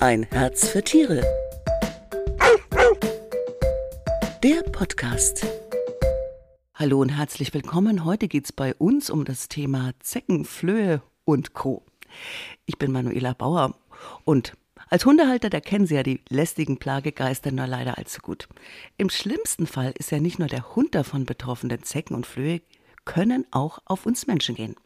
Ein Herz für Tiere. Der Podcast. Hallo und herzlich willkommen. Heute geht es bei uns um das Thema Zecken, Flöhe und Co. Ich bin Manuela Bauer und als Hundehalter, da kennen Sie ja die lästigen Plagegeister nur leider allzu gut. Im schlimmsten Fall ist ja nicht nur der Hund davon betroffen, denn Zecken und Flöhe können auch auf uns Menschen gehen.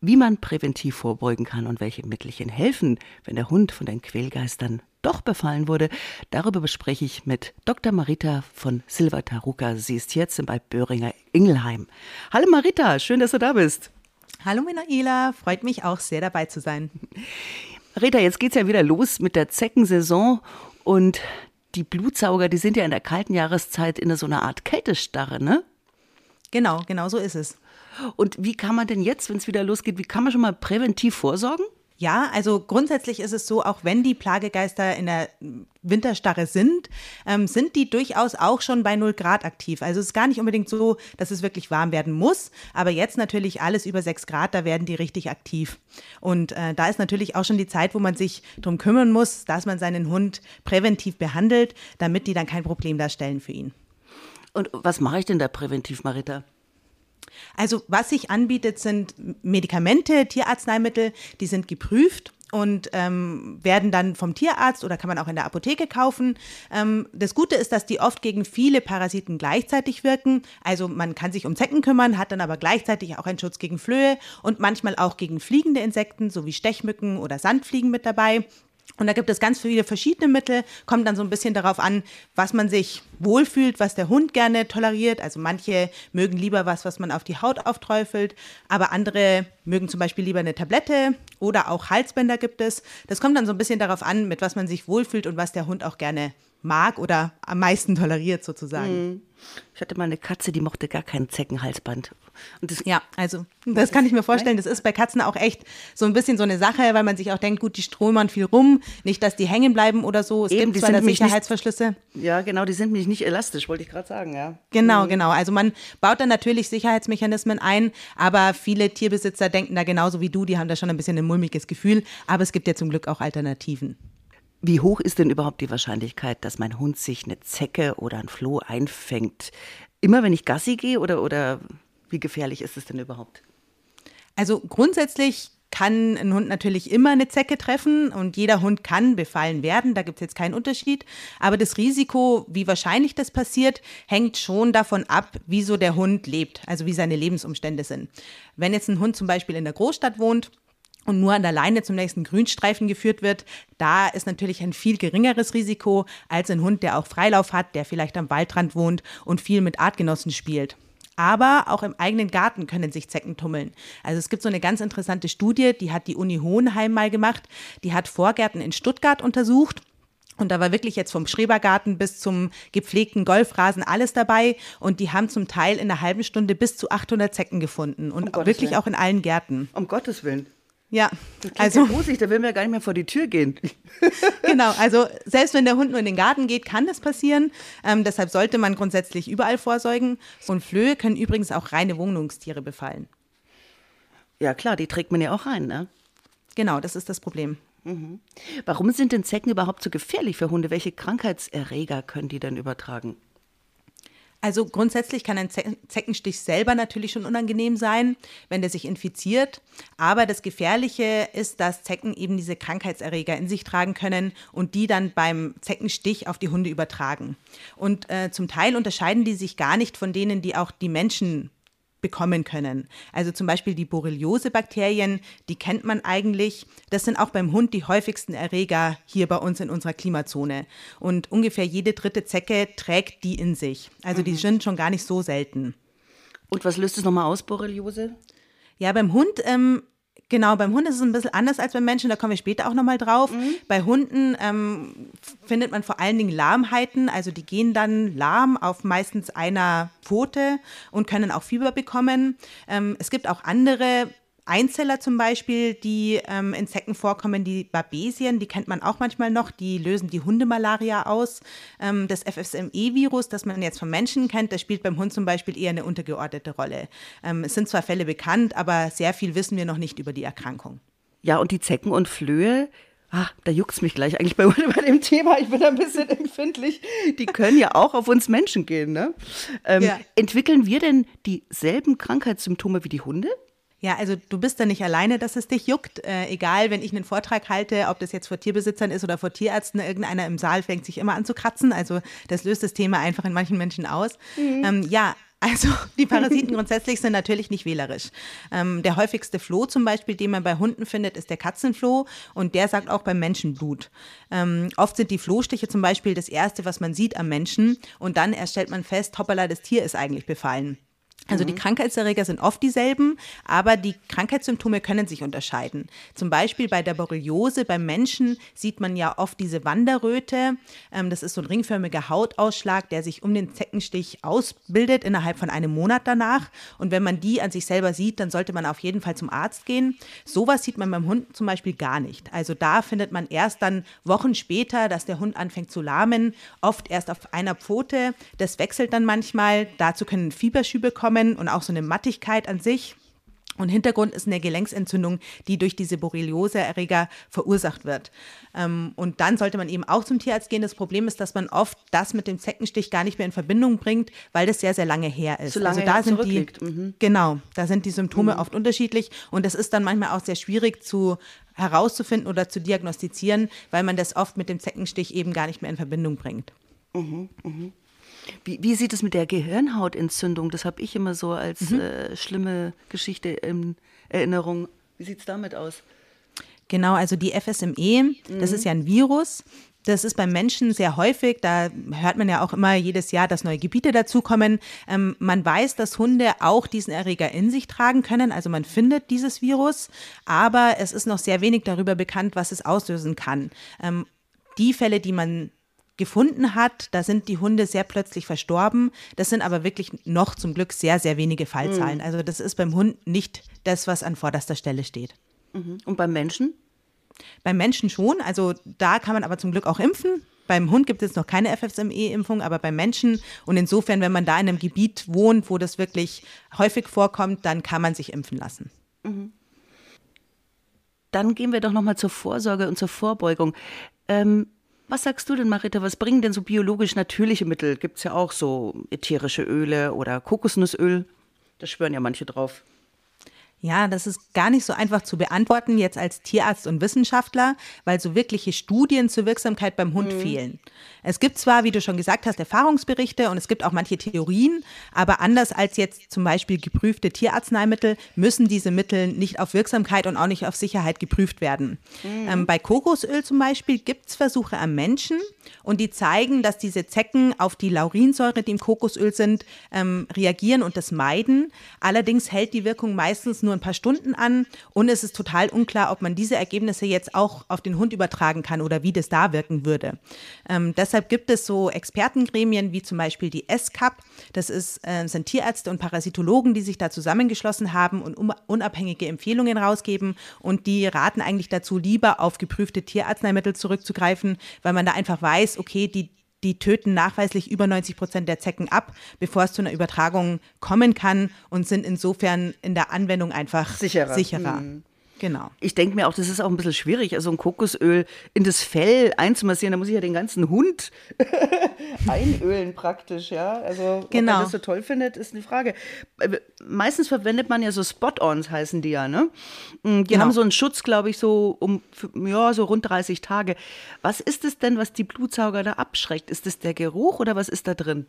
Wie man präventiv vorbeugen kann und welche Mittelchen helfen, wenn der Hund von den Quälgeistern doch befallen wurde, darüber bespreche ich mit Dr. Marita von Silva Taruka. Sie ist jetzt bei Böhringer Ingelheim. Hallo Marita, schön, dass du da bist. Hallo Minaela, freut mich auch sehr dabei zu sein. Rita, jetzt geht's ja wieder los mit der Zeckensaison und die Blutsauger, die sind ja in der kalten Jahreszeit in so einer Art Kältestarre, ne? Genau, genau so ist es. Und wie kann man denn jetzt, wenn es wieder losgeht, wie kann man schon mal präventiv vorsorgen? Ja, also grundsätzlich ist es so, auch wenn die Plagegeister in der Winterstarre sind, ähm, sind die durchaus auch schon bei 0 Grad aktiv. Also es ist gar nicht unbedingt so, dass es wirklich warm werden muss. Aber jetzt natürlich alles über 6 Grad, da werden die richtig aktiv. Und äh, da ist natürlich auch schon die Zeit, wo man sich darum kümmern muss, dass man seinen Hund präventiv behandelt, damit die dann kein Problem darstellen für ihn. Und was mache ich denn da präventiv, Marita? Also was sich anbietet, sind Medikamente, Tierarzneimittel, die sind geprüft und ähm, werden dann vom Tierarzt oder kann man auch in der Apotheke kaufen. Ähm, das Gute ist, dass die oft gegen viele Parasiten gleichzeitig wirken. Also man kann sich um Zecken kümmern, hat dann aber gleichzeitig auch einen Schutz gegen Flöhe und manchmal auch gegen fliegende Insekten, so wie Stechmücken oder Sandfliegen mit dabei. Und da gibt es ganz viele verschiedene Mittel, kommt dann so ein bisschen darauf an, was man sich wohlfühlt, was der Hund gerne toleriert. Also manche mögen lieber was, was man auf die Haut aufträufelt, aber andere mögen zum Beispiel lieber eine Tablette oder auch Halsbänder gibt es. Das kommt dann so ein bisschen darauf an, mit was man sich wohlfühlt und was der Hund auch gerne mag oder am meisten toleriert sozusagen. Mhm. Ich hatte mal eine Katze, die mochte gar kein Zeckenhalsband. Das, ja, also das kann ich mir vorstellen. Das ist bei Katzen auch echt so ein bisschen so eine Sache, weil man sich auch denkt, gut, die strömern viel rum, nicht, dass die hängen bleiben oder so. Es Eben, gibt zwar Sicherheitsverschlüsse. Nicht, ja, genau, die sind nämlich nicht elastisch, wollte ich gerade sagen, ja. Genau, mhm. genau. Also man baut dann natürlich Sicherheitsmechanismen ein, aber viele Tierbesitzer denken da genauso wie du, die haben da schon ein bisschen ein mulmiges Gefühl, aber es gibt ja zum Glück auch Alternativen. Wie hoch ist denn überhaupt die Wahrscheinlichkeit, dass mein Hund sich eine Zecke oder ein Floh einfängt? Immer wenn ich Gassi gehe oder, oder wie gefährlich ist es denn überhaupt? Also grundsätzlich kann ein Hund natürlich immer eine Zecke treffen und jeder Hund kann befallen werden, da gibt es jetzt keinen Unterschied. Aber das Risiko, wie wahrscheinlich das passiert, hängt schon davon ab, wieso der Hund lebt, also wie seine Lebensumstände sind. Wenn jetzt ein Hund zum Beispiel in der Großstadt wohnt, und nur an der Leine zum nächsten Grünstreifen geführt wird, da ist natürlich ein viel geringeres Risiko als ein Hund, der auch Freilauf hat, der vielleicht am Waldrand wohnt und viel mit Artgenossen spielt. Aber auch im eigenen Garten können sich Zecken tummeln. Also es gibt so eine ganz interessante Studie, die hat die Uni Hohenheim mal gemacht. Die hat Vorgärten in Stuttgart untersucht und da war wirklich jetzt vom Schrebergarten bis zum gepflegten Golfrasen alles dabei. Und die haben zum Teil in einer halben Stunde bis zu 800 Zecken gefunden. Und um wirklich Willen. auch in allen Gärten. Um Gottes Willen. Ja, also ja gruselig, da will man ja gar nicht mehr vor die Tür gehen. genau, also selbst wenn der Hund nur in den Garten geht, kann das passieren. Ähm, deshalb sollte man grundsätzlich überall vorsorgen. Und Flöhe können übrigens auch reine Wohnungstiere befallen. Ja klar, die trägt man ja auch rein, ne? Genau, das ist das Problem. Mhm. Warum sind denn Zecken überhaupt so gefährlich für Hunde? Welche Krankheitserreger können die denn übertragen? Also grundsätzlich kann ein Zeckenstich selber natürlich schon unangenehm sein, wenn der sich infiziert. Aber das Gefährliche ist, dass Zecken eben diese Krankheitserreger in sich tragen können und die dann beim Zeckenstich auf die Hunde übertragen. Und äh, zum Teil unterscheiden die sich gar nicht von denen, die auch die Menschen bekommen können. Also zum Beispiel die Borreliose-Bakterien, die kennt man eigentlich. Das sind auch beim Hund die häufigsten Erreger hier bei uns in unserer Klimazone. Und ungefähr jede dritte Zecke trägt die in sich. Also die mhm. sind schon gar nicht so selten. Und was löst es nochmal aus, Borreliose? Ja, beim Hund ähm, Genau, beim Hund ist es ein bisschen anders als beim Menschen, da kommen wir später auch nochmal drauf. Mhm. Bei Hunden ähm, findet man vor allen Dingen Lahmheiten, also die gehen dann lahm auf meistens einer Pfote und können auch Fieber bekommen. Ähm, es gibt auch andere Einzeller zum Beispiel, die ähm, in Zecken vorkommen, die Babesien, die kennt man auch manchmal noch, die lösen die Hundemalaria aus. Ähm, das FSME-Virus, das man jetzt vom Menschen kennt, das spielt beim Hund zum Beispiel eher eine untergeordnete Rolle. Ähm, es sind zwar Fälle bekannt, aber sehr viel wissen wir noch nicht über die Erkrankung. Ja, und die Zecken und Flöhe Ah, da juckt's mich gleich eigentlich bei, bei dem Thema. Ich bin ein bisschen empfindlich. Die können ja auch auf uns Menschen gehen. Ne? Ähm, ja. Entwickeln wir denn dieselben Krankheitssymptome wie die Hunde? Ja, also du bist da nicht alleine, dass es dich juckt. Äh, egal, wenn ich einen Vortrag halte, ob das jetzt vor Tierbesitzern ist oder vor Tierärzten, irgendeiner im Saal fängt sich immer an zu kratzen. Also das löst das Thema einfach in manchen Menschen aus. Mhm. Ähm, ja, also die Parasiten grundsätzlich sind natürlich nicht wählerisch. Ähm, der häufigste Floh zum Beispiel, den man bei Hunden findet, ist der Katzenfloh und der sagt auch beim Menschen Blut. Ähm, oft sind die Flohstiche zum Beispiel das Erste, was man sieht am Menschen und dann erst stellt man fest, hoppala, das Tier ist eigentlich befallen. Also die mhm. Krankheitserreger sind oft dieselben, aber die Krankheitssymptome können sich unterscheiden. Zum Beispiel bei der Borreliose beim Menschen sieht man ja oft diese Wanderröte. Ähm, das ist so ein ringförmiger Hautausschlag, der sich um den Zeckenstich ausbildet innerhalb von einem Monat danach. Und wenn man die an sich selber sieht, dann sollte man auf jeden Fall zum Arzt gehen. Sowas sieht man beim Hund zum Beispiel gar nicht. Also da findet man erst dann Wochen später, dass der Hund anfängt zu lahmen, oft erst auf einer Pfote. Das wechselt dann manchmal. Dazu können Fieberschübe kommen kommen und auch so eine Mattigkeit an sich. Und Hintergrund ist eine Gelenksentzündung, die durch diese Borreliose-Erreger verursacht wird. Ähm, und dann sollte man eben auch zum Tierarzt gehen. Das Problem ist, dass man oft das mit dem Zeckenstich gar nicht mehr in Verbindung bringt, weil das sehr, sehr lange her ist. So lange also da sind die, mhm. genau, da sind die Symptome mhm. oft unterschiedlich und das ist dann manchmal auch sehr schwierig zu herauszufinden oder zu diagnostizieren, weil man das oft mit dem Zeckenstich eben gar nicht mehr in Verbindung bringt. Mhm, mh. Wie, wie sieht es mit der Gehirnhautentzündung? Das habe ich immer so als mhm. äh, schlimme Geschichte in Erinnerung. Wie sieht es damit aus? Genau, also die FSME, mhm. das ist ja ein Virus. Das ist beim Menschen sehr häufig. Da hört man ja auch immer jedes Jahr, dass neue Gebiete dazukommen. Ähm, man weiß, dass Hunde auch diesen Erreger in sich tragen können. Also man findet dieses Virus, aber es ist noch sehr wenig darüber bekannt, was es auslösen kann. Ähm, die Fälle, die man gefunden hat, da sind die Hunde sehr plötzlich verstorben. Das sind aber wirklich noch zum Glück sehr, sehr wenige Fallzahlen. Mhm. Also das ist beim Hund nicht das, was an vorderster Stelle steht. Mhm. Und beim Menschen? Beim Menschen schon. Also da kann man aber zum Glück auch impfen. Beim Hund gibt es noch keine FFME-Impfung, aber beim Menschen. Und insofern, wenn man da in einem Gebiet wohnt, wo das wirklich häufig vorkommt, dann kann man sich impfen lassen. Mhm. Dann gehen wir doch nochmal zur Vorsorge und zur Vorbeugung. Ähm, was sagst du denn, Marita? Was bringen denn so biologisch natürliche Mittel? Gibt es ja auch so ätherische Öle oder Kokosnussöl. Da schwören ja manche drauf. Ja, das ist gar nicht so einfach zu beantworten jetzt als Tierarzt und Wissenschaftler, weil so wirkliche Studien zur Wirksamkeit beim Hund mhm. fehlen. Es gibt zwar, wie du schon gesagt hast, Erfahrungsberichte und es gibt auch manche Theorien, aber anders als jetzt zum Beispiel geprüfte Tierarzneimittel müssen diese Mittel nicht auf Wirksamkeit und auch nicht auf Sicherheit geprüft werden. Mhm. Ähm, bei Kokosöl zum Beispiel gibt es Versuche am Menschen und die zeigen, dass diese Zecken auf die Laurinsäure, die im Kokosöl sind, ähm, reagieren und das meiden. Allerdings hält die Wirkung meistens nur ein paar Stunden an und es ist total unklar, ob man diese Ergebnisse jetzt auch auf den Hund übertragen kann oder wie das da wirken würde. Ähm, deshalb gibt es so Expertengremien wie zum Beispiel die SCAP. Das ist, äh, sind Tierärzte und Parasitologen, die sich da zusammengeschlossen haben und unabhängige Empfehlungen rausgeben und die raten eigentlich dazu, lieber auf geprüfte Tierarzneimittel zurückzugreifen, weil man da einfach weiß, okay, die die töten nachweislich über 90 Prozent der Zecken ab, bevor es zu einer Übertragung kommen kann und sind insofern in der Anwendung einfach sicherer. sicherer. Mhm. Genau. Ich denke mir auch, das ist auch ein bisschen schwierig, also ein Kokosöl in das Fell einzumassieren, da muss ich ja den ganzen Hund einölen praktisch, ja. Also, genau. ob man das so toll findet, ist eine Frage. Äh, meistens verwendet man ja so Spot-ons, heißen die ja, ne? Mm, die genau. haben so einen Schutz, glaube ich, so um, ja, so rund 30 Tage. Was ist es denn, was die Blutsauger da abschreckt? Ist es der Geruch oder was ist da drin?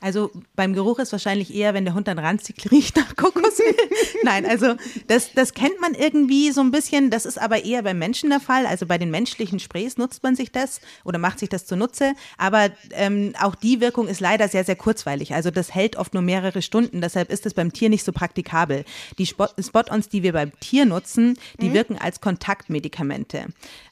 Also beim Geruch ist wahrscheinlich eher, wenn der Hund dann ranzig riecht nach Kokosöl. Nein, also das, das kennt man irgendwie so ein bisschen. Das ist aber eher beim Menschen der Fall. Also bei den menschlichen Sprays nutzt man sich das oder macht sich das zunutze. Aber ähm, auch die Wirkung ist leider sehr, sehr kurzweilig. Also das hält oft nur mehrere Stunden. Deshalb ist es beim Tier nicht so praktikabel. Die Spot-ons, die wir beim Tier nutzen, die mhm. wirken als Kontaktmedikamente.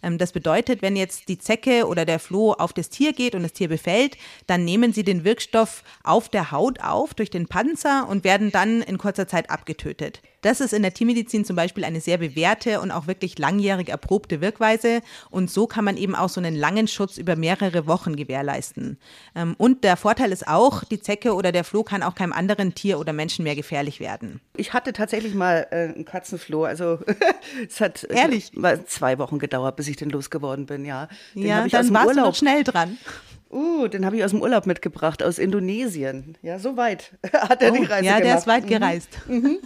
Ähm, das bedeutet, wenn jetzt die Zecke oder der Floh auf das Tier geht und das Tier befällt, dann nehmen sie den Wirkstoff auf der Haut auf durch den Panzer und werden dann in kurzer Zeit abgetötet. Das ist in der Tiermedizin zum Beispiel eine sehr bewährte und auch wirklich langjährig erprobte Wirkweise. Und so kann man eben auch so einen langen Schutz über mehrere Wochen gewährleisten. Ähm, und der Vorteil ist auch, die Zecke oder der Floh kann auch keinem anderen Tier oder Menschen mehr gefährlich werden. Ich hatte tatsächlich mal äh, einen Katzenfloh. Also es hat Ehrlich? zwei Wochen gedauert, bis ich den losgeworden bin, ja. Den ja, dann warst Urlaub. du noch schnell dran. Uh, den habe ich aus dem Urlaub mitgebracht, aus Indonesien. Ja, so weit hat er oh, die Reise ja, gemacht. Ja, der ist weit mhm. gereist. Mhm.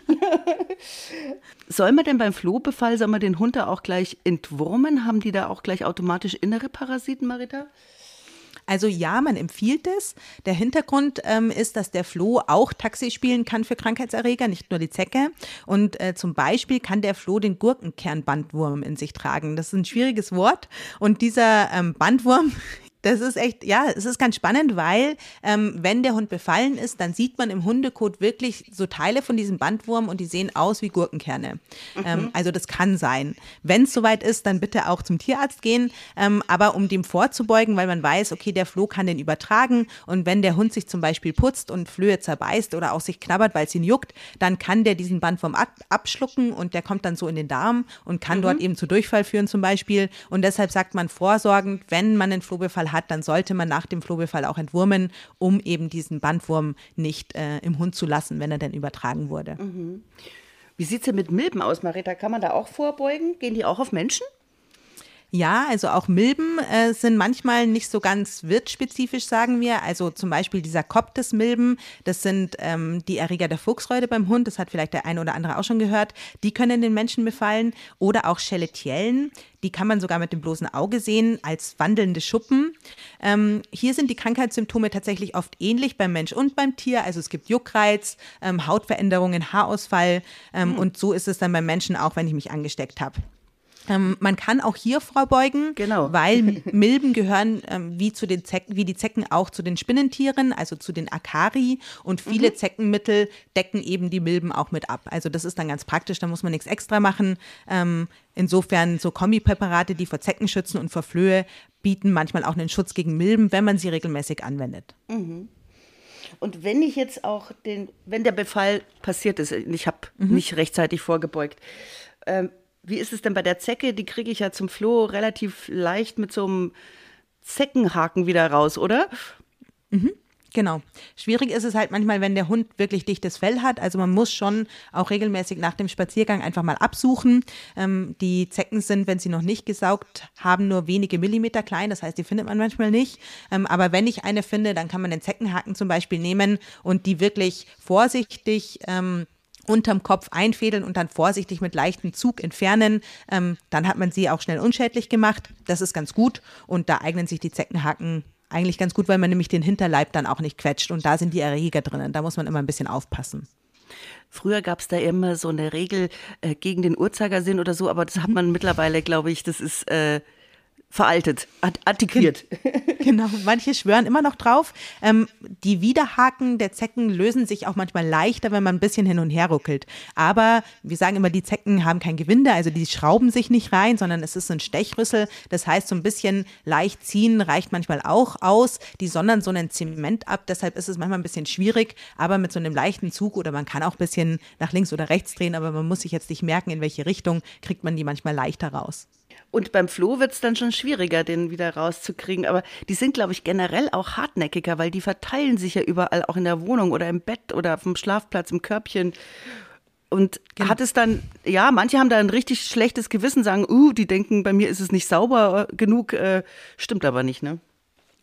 soll man denn beim Flohbefall, soll man den Hund da auch gleich entwurmen? Haben die da auch gleich automatisch innere Parasiten, Marita? Also ja, man empfiehlt es. Der Hintergrund ähm, ist, dass der Floh auch Taxi spielen kann für Krankheitserreger, nicht nur die Zecke. Und äh, zum Beispiel kann der Floh den Gurkenkernbandwurm in sich tragen. Das ist ein schwieriges Wort. Und dieser ähm, Bandwurm das ist echt, ja, es ist ganz spannend, weil ähm, wenn der Hund befallen ist, dann sieht man im Hundekot wirklich so Teile von diesem Bandwurm und die sehen aus wie Gurkenkerne. Mhm. Ähm, also das kann sein. Wenn es soweit ist, dann bitte auch zum Tierarzt gehen. Ähm, aber um dem vorzubeugen, weil man weiß, okay, der Floh kann den übertragen und wenn der Hund sich zum Beispiel putzt und Flöhe zerbeißt oder auch sich knabbert, weil es ihn juckt, dann kann der diesen Bandwurm ab abschlucken und der kommt dann so in den Darm und kann mhm. dort eben zu Durchfall führen zum Beispiel. Und deshalb sagt man vorsorgend, wenn man einen Flohbefall hat, dann sollte man nach dem Flohbefall auch entwurmen, um eben diesen Bandwurm nicht äh, im Hund zu lassen, wenn er denn übertragen wurde. Mhm. Wie sieht es denn mit Milben aus, Marita? Kann man da auch vorbeugen? Gehen die auch auf Menschen? Ja, also auch Milben äh, sind manchmal nicht so ganz wirtsspezifisch, sagen wir. Also zum Beispiel dieser Koptes-Milben, das sind ähm, die Erreger der Fuchsreude beim Hund, das hat vielleicht der eine oder andere auch schon gehört. Die können den Menschen befallen. Oder auch Scheletiellen, die kann man sogar mit dem bloßen Auge sehen als wandelnde Schuppen. Ähm, hier sind die Krankheitssymptome tatsächlich oft ähnlich beim Mensch und beim Tier. Also es gibt Juckreiz, ähm, Hautveränderungen, Haarausfall. Ähm, mhm. Und so ist es dann beim Menschen auch, wenn ich mich angesteckt habe. Ähm, man kann auch hier vorbeugen, genau. weil Milben gehören ähm, wie, zu den Zecken, wie die Zecken auch zu den Spinnentieren, also zu den Akari. Und viele mhm. Zeckenmittel decken eben die Milben auch mit ab. Also das ist dann ganz praktisch, da muss man nichts extra machen. Ähm, insofern so Kombipräparate, die vor Zecken schützen und vor Flöhe, bieten manchmal auch einen Schutz gegen Milben, wenn man sie regelmäßig anwendet. Mhm. Und wenn ich jetzt auch den, wenn der Befall passiert ist, ich habe mhm. nicht rechtzeitig vorgebeugt, ähm, wie ist es denn bei der Zecke? Die kriege ich ja zum Floh relativ leicht mit so einem Zeckenhaken wieder raus, oder? Mhm. Genau. Schwierig ist es halt manchmal, wenn der Hund wirklich dichtes Fell hat. Also man muss schon auch regelmäßig nach dem Spaziergang einfach mal absuchen. Ähm, die Zecken sind, wenn sie noch nicht gesaugt haben, nur wenige Millimeter klein. Das heißt, die findet man manchmal nicht. Ähm, aber wenn ich eine finde, dann kann man den Zeckenhaken zum Beispiel nehmen und die wirklich vorsichtig ähm, unterm Kopf einfädeln und dann vorsichtig mit leichtem Zug entfernen. Ähm, dann hat man sie auch schnell unschädlich gemacht. Das ist ganz gut und da eignen sich die Zeckenhaken eigentlich ganz gut, weil man nämlich den Hinterleib dann auch nicht quetscht und da sind die Erreger drinnen. Da muss man immer ein bisschen aufpassen. Früher gab es da immer so eine Regel äh, gegen den Uhrzeigersinn oder so, aber das hat man mittlerweile, glaube ich, das ist äh, veraltet, antiquiert. Genau, manche schwören immer noch drauf. Ähm, die Widerhaken der Zecken lösen sich auch manchmal leichter, wenn man ein bisschen hin und her ruckelt. Aber wir sagen immer, die Zecken haben kein Gewinde, also die schrauben sich nicht rein, sondern es ist ein Stechrüssel. Das heißt, so ein bisschen leicht ziehen reicht manchmal auch aus. Die sondern so einen Zement ab, deshalb ist es manchmal ein bisschen schwierig, aber mit so einem leichten Zug oder man kann auch ein bisschen nach links oder rechts drehen, aber man muss sich jetzt nicht merken, in welche Richtung, kriegt man die manchmal leichter raus. Und beim Floh wird es dann schon schwieriger, den wieder rauszukriegen. Aber die sind, glaube ich, generell auch hartnäckiger, weil die verteilen sich ja überall, auch in der Wohnung oder im Bett oder auf dem Schlafplatz, im Körbchen. Und genau. hat es dann, ja, manche haben da ein richtig schlechtes Gewissen, sagen, uh, die denken, bei mir ist es nicht sauber genug, äh, stimmt aber nicht, ne?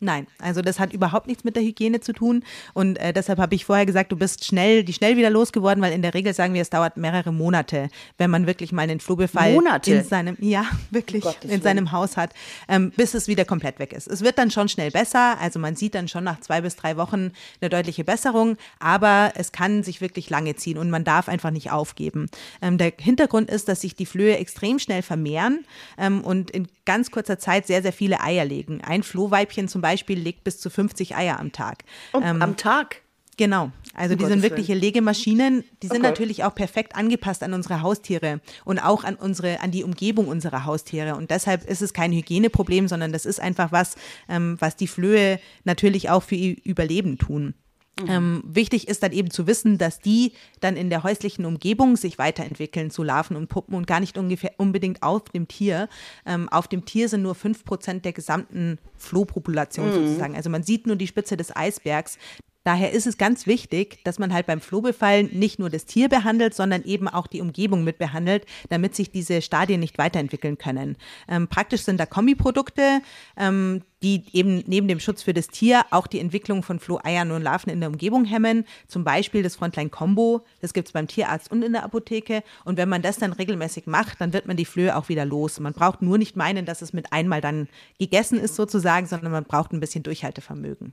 Nein, also das hat überhaupt nichts mit der Hygiene zu tun und äh, deshalb habe ich vorher gesagt, du bist schnell, die schnell wieder losgeworden, weil in der Regel sagen wir, es dauert mehrere Monate, wenn man wirklich mal einen Flohbefall Monate? in seinem, ja wirklich oh in seinem Haus hat, ähm, bis es wieder komplett weg ist. Es wird dann schon schnell besser, also man sieht dann schon nach zwei bis drei Wochen eine deutliche Besserung, aber es kann sich wirklich lange ziehen und man darf einfach nicht aufgeben. Ähm, der Hintergrund ist, dass sich die Flöhe extrem schnell vermehren ähm, und in ganz kurzer Zeit sehr sehr viele Eier legen. Ein Flohweibchen zum Beispiel Beispiel legt bis zu 50 Eier am Tag. Oh, ähm, am Tag? Genau. Also um die sind wirkliche Legemaschinen. Die sind okay. natürlich auch perfekt angepasst an unsere Haustiere und auch an unsere, an die Umgebung unserer Haustiere. Und deshalb ist es kein Hygieneproblem, sondern das ist einfach was, ähm, was die Flöhe natürlich auch für ihr Überleben tun. Mhm. Ähm, wichtig ist dann eben zu wissen, dass die dann in der häuslichen Umgebung sich weiterentwickeln zu Larven und Puppen und gar nicht ungefähr unbedingt auf dem Tier. Ähm, auf dem Tier sind nur 5% der gesamten Flohpopulation mhm. sozusagen. Also man sieht nur die Spitze des Eisbergs. Daher ist es ganz wichtig, dass man halt beim Flohbefall nicht nur das Tier behandelt, sondern eben auch die Umgebung mit behandelt, damit sich diese Stadien nicht weiterentwickeln können. Ähm, praktisch sind da Kombiprodukte, ähm, die eben neben dem Schutz für das Tier auch die Entwicklung von Floheiern und Larven in der Umgebung hemmen. Zum Beispiel das Frontline Combo, das gibt es beim Tierarzt und in der Apotheke. Und wenn man das dann regelmäßig macht, dann wird man die Flöhe auch wieder los. Man braucht nur nicht meinen, dass es mit einmal dann gegessen ist sozusagen, sondern man braucht ein bisschen Durchhaltevermögen.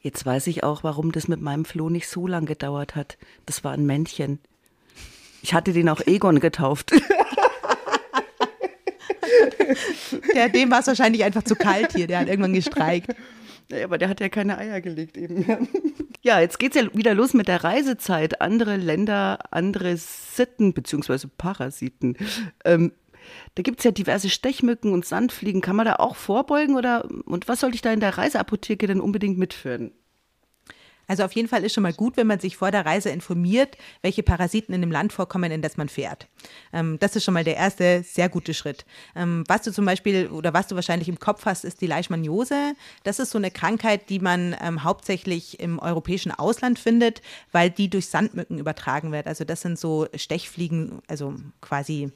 Jetzt weiß ich auch, warum das mit meinem Floh nicht so lang gedauert hat. Das war ein Männchen. Ich hatte den auch Egon getauft. Der, dem war es wahrscheinlich einfach zu kalt hier. Der hat irgendwann gestreikt. Ja, aber der hat ja keine Eier gelegt eben. Ja, jetzt geht es ja wieder los mit der Reisezeit. Andere Länder, andere Sitten beziehungsweise Parasiten. Ähm, da gibt es ja diverse Stechmücken und Sandfliegen. Kann man da auch vorbeugen oder und was sollte ich da in der Reiseapotheke denn unbedingt mitführen? Also auf jeden Fall ist schon mal gut, wenn man sich vor der Reise informiert, welche Parasiten in dem Land vorkommen, in das man fährt. Ähm, das ist schon mal der erste sehr gute Schritt. Ähm, was du zum Beispiel oder was du wahrscheinlich im Kopf hast, ist die Leishmaniose. Das ist so eine Krankheit, die man ähm, hauptsächlich im europäischen Ausland findet, weil die durch Sandmücken übertragen wird. Also das sind so Stechfliegen, also quasi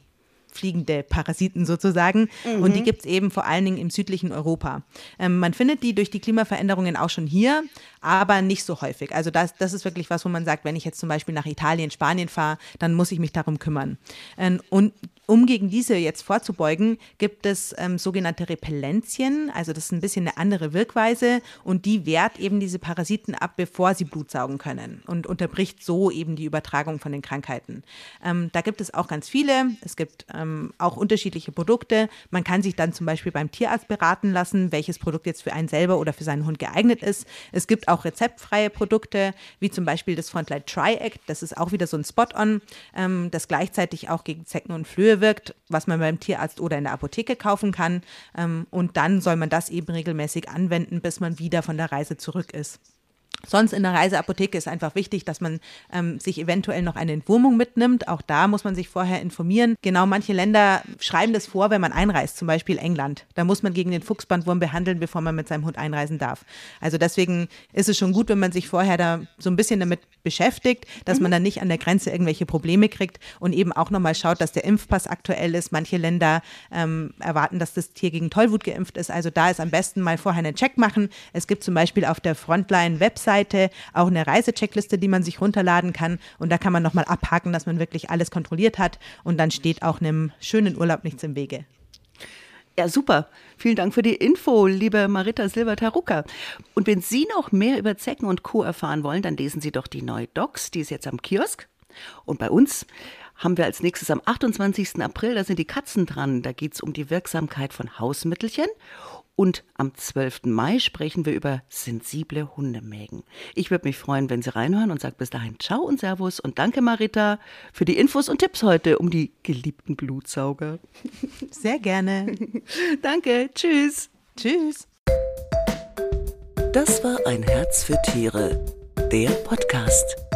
fliegende Parasiten sozusagen. Mhm. Und die gibt es eben vor allen Dingen im südlichen Europa. Ähm, man findet die durch die Klimaveränderungen auch schon hier, aber nicht so häufig. Also das, das ist wirklich was, wo man sagt, wenn ich jetzt zum Beispiel nach Italien, Spanien fahre, dann muss ich mich darum kümmern. Ähm, und um gegen diese jetzt vorzubeugen, gibt es ähm, sogenannte Repellenzien. Also das ist ein bisschen eine andere Wirkweise und die wehrt eben diese Parasiten ab, bevor sie Blut saugen können und unterbricht so eben die Übertragung von den Krankheiten. Ähm, da gibt es auch ganz viele. Es gibt ähm, auch unterschiedliche Produkte. Man kann sich dann zum Beispiel beim Tierarzt beraten lassen, welches Produkt jetzt für einen selber oder für seinen Hund geeignet ist. Es gibt auch rezeptfreie Produkte, wie zum Beispiel das Frontlight Tri-Act. Das ist auch wieder so ein Spot-on, ähm, das gleichzeitig auch gegen Zecken und Flöhe wirkt, was man beim Tierarzt oder in der Apotheke kaufen kann. Ähm, und dann soll man das eben regelmäßig anwenden, bis man wieder von der Reise zurück ist. Sonst in der Reiseapotheke ist einfach wichtig, dass man ähm, sich eventuell noch eine Entwurmung mitnimmt. Auch da muss man sich vorher informieren. Genau, manche Länder schreiben das vor, wenn man einreist, zum Beispiel England. Da muss man gegen den Fuchsbandwurm behandeln, bevor man mit seinem Hund einreisen darf. Also deswegen ist es schon gut, wenn man sich vorher da so ein bisschen damit beschäftigt, dass mhm. man dann nicht an der Grenze irgendwelche Probleme kriegt und eben auch nochmal schaut, dass der Impfpass aktuell ist. Manche Länder ähm, erwarten, dass das Tier gegen Tollwut geimpft ist. Also da ist am besten mal vorher einen Check machen. Es gibt zum Beispiel auf der Frontline-Website Webseite auch eine Reisecheckliste, die man sich runterladen kann. Und da kann man nochmal abhaken, dass man wirklich alles kontrolliert hat. Und dann steht auch einem schönen Urlaub nichts im Wege. Ja, super. Vielen Dank für die Info, liebe Marita Silber-Taruka. Und wenn Sie noch mehr über Zecken und Co. erfahren wollen, dann lesen Sie doch die neue Docs, die ist jetzt am Kiosk. Und bei uns haben wir als nächstes am 28. April, da sind die Katzen dran. Da geht es um die Wirksamkeit von Hausmittelchen. Und am 12. Mai sprechen wir über sensible Hundemägen. Ich würde mich freuen, wenn Sie reinhören und sage bis dahin Ciao und Servus und danke Marita für die Infos und Tipps heute um die geliebten Blutsauger. Sehr gerne. danke. Tschüss. Tschüss. Das war ein Herz für Tiere, der Podcast.